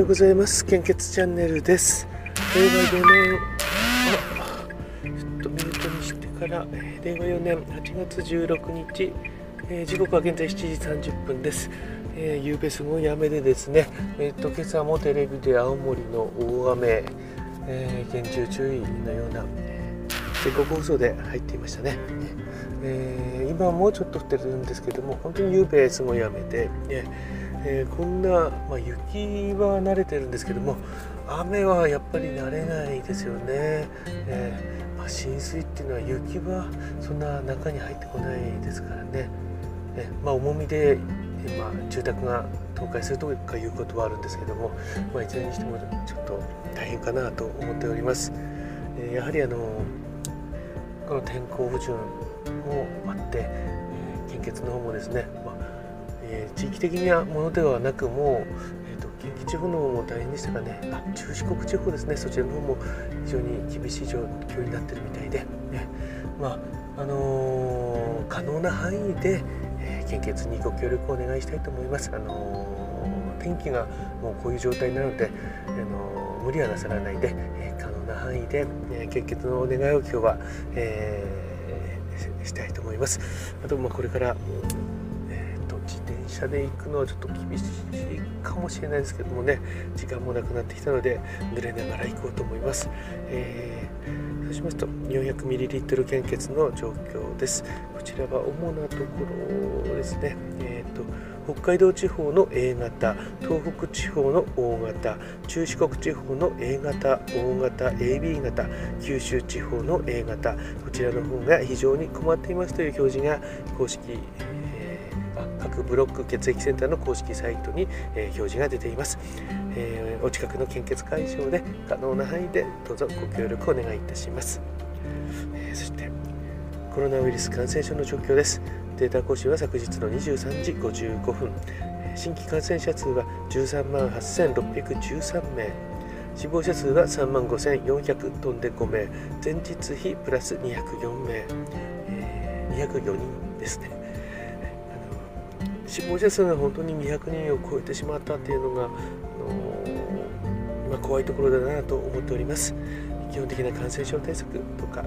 ようございます。献血チャンネルです。令和4年あちょっとミュートにしてからえ令和4年8月16日、えー時刻は現在7時30分です、えー、夕べすごい雨でですねえっ、と今朝もテレビで青森の大雨、えー厳重注意のようなえー全国放送で入っていましたね、えー今もうちょっと降ってるんですけども本当に夕べすごい雨で、ねえーこんな、まあ、雪は慣れてるんですけども雨はやっぱり慣れないですよね、えーまあ、浸水っていうのは雪はそんな中に入ってこないですからね、えーまあ、重みで、えまあ、住宅が倒壊するとかいうことはあるんですけども、まあ、いずれにしてもちょっと大変かなと思っております、えやはりあのこの天候不順もあって、え献血の方もですね、まあえー地域的なものではなくもう、えー、と近畿地方の方も大変でしたがねあ中四国地方ですねそちらの方も非常に厳しい状況になってるみたいで、ねまああのー可能な範囲で、えー献血にご協力をお願いしたいと思います。あのー天気がもうこういう状態なので、あのー無理はなさらないで、えー可能な範囲で、えー献血のお願いを今日は、えーしたいと思います。あと、まあ、これから、車で行くのはちょっと厳しいかもしれないですけどもね時間もなくなってきたので濡れながら行こうと思います。えーそうしますと 400ml 献血の状況です。こちらは主なところですね。えーと北海道地方の A 型、東北地方の O 型、中四国地方の A 型、O 型、AB 型、九州地方の A 型、こちらの方が非常に困っていますという表示が公式、各ブロック血液センターの公式サイトに、えー表示が出ています、えーお近くの献血会場で可能な範囲でどうぞご協力お願いいたします、えーそしてコロナウイルス感染症の状況です。データ更新は昨日の23時55分。えー新規感染者数は13万8613名。死亡者数は3万5400飛んで5名。前日比プラス204名、えー204人ですね。死亡者数が本当に200人を超えてしまったっていうのが、あのまあ、怖いところだなと思っております。基本的な感染症対策とか、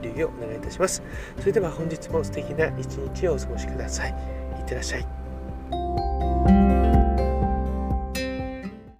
留意をお願いいたします。それでは本日も素敵な一日をお過ごしください。いってらっしゃい。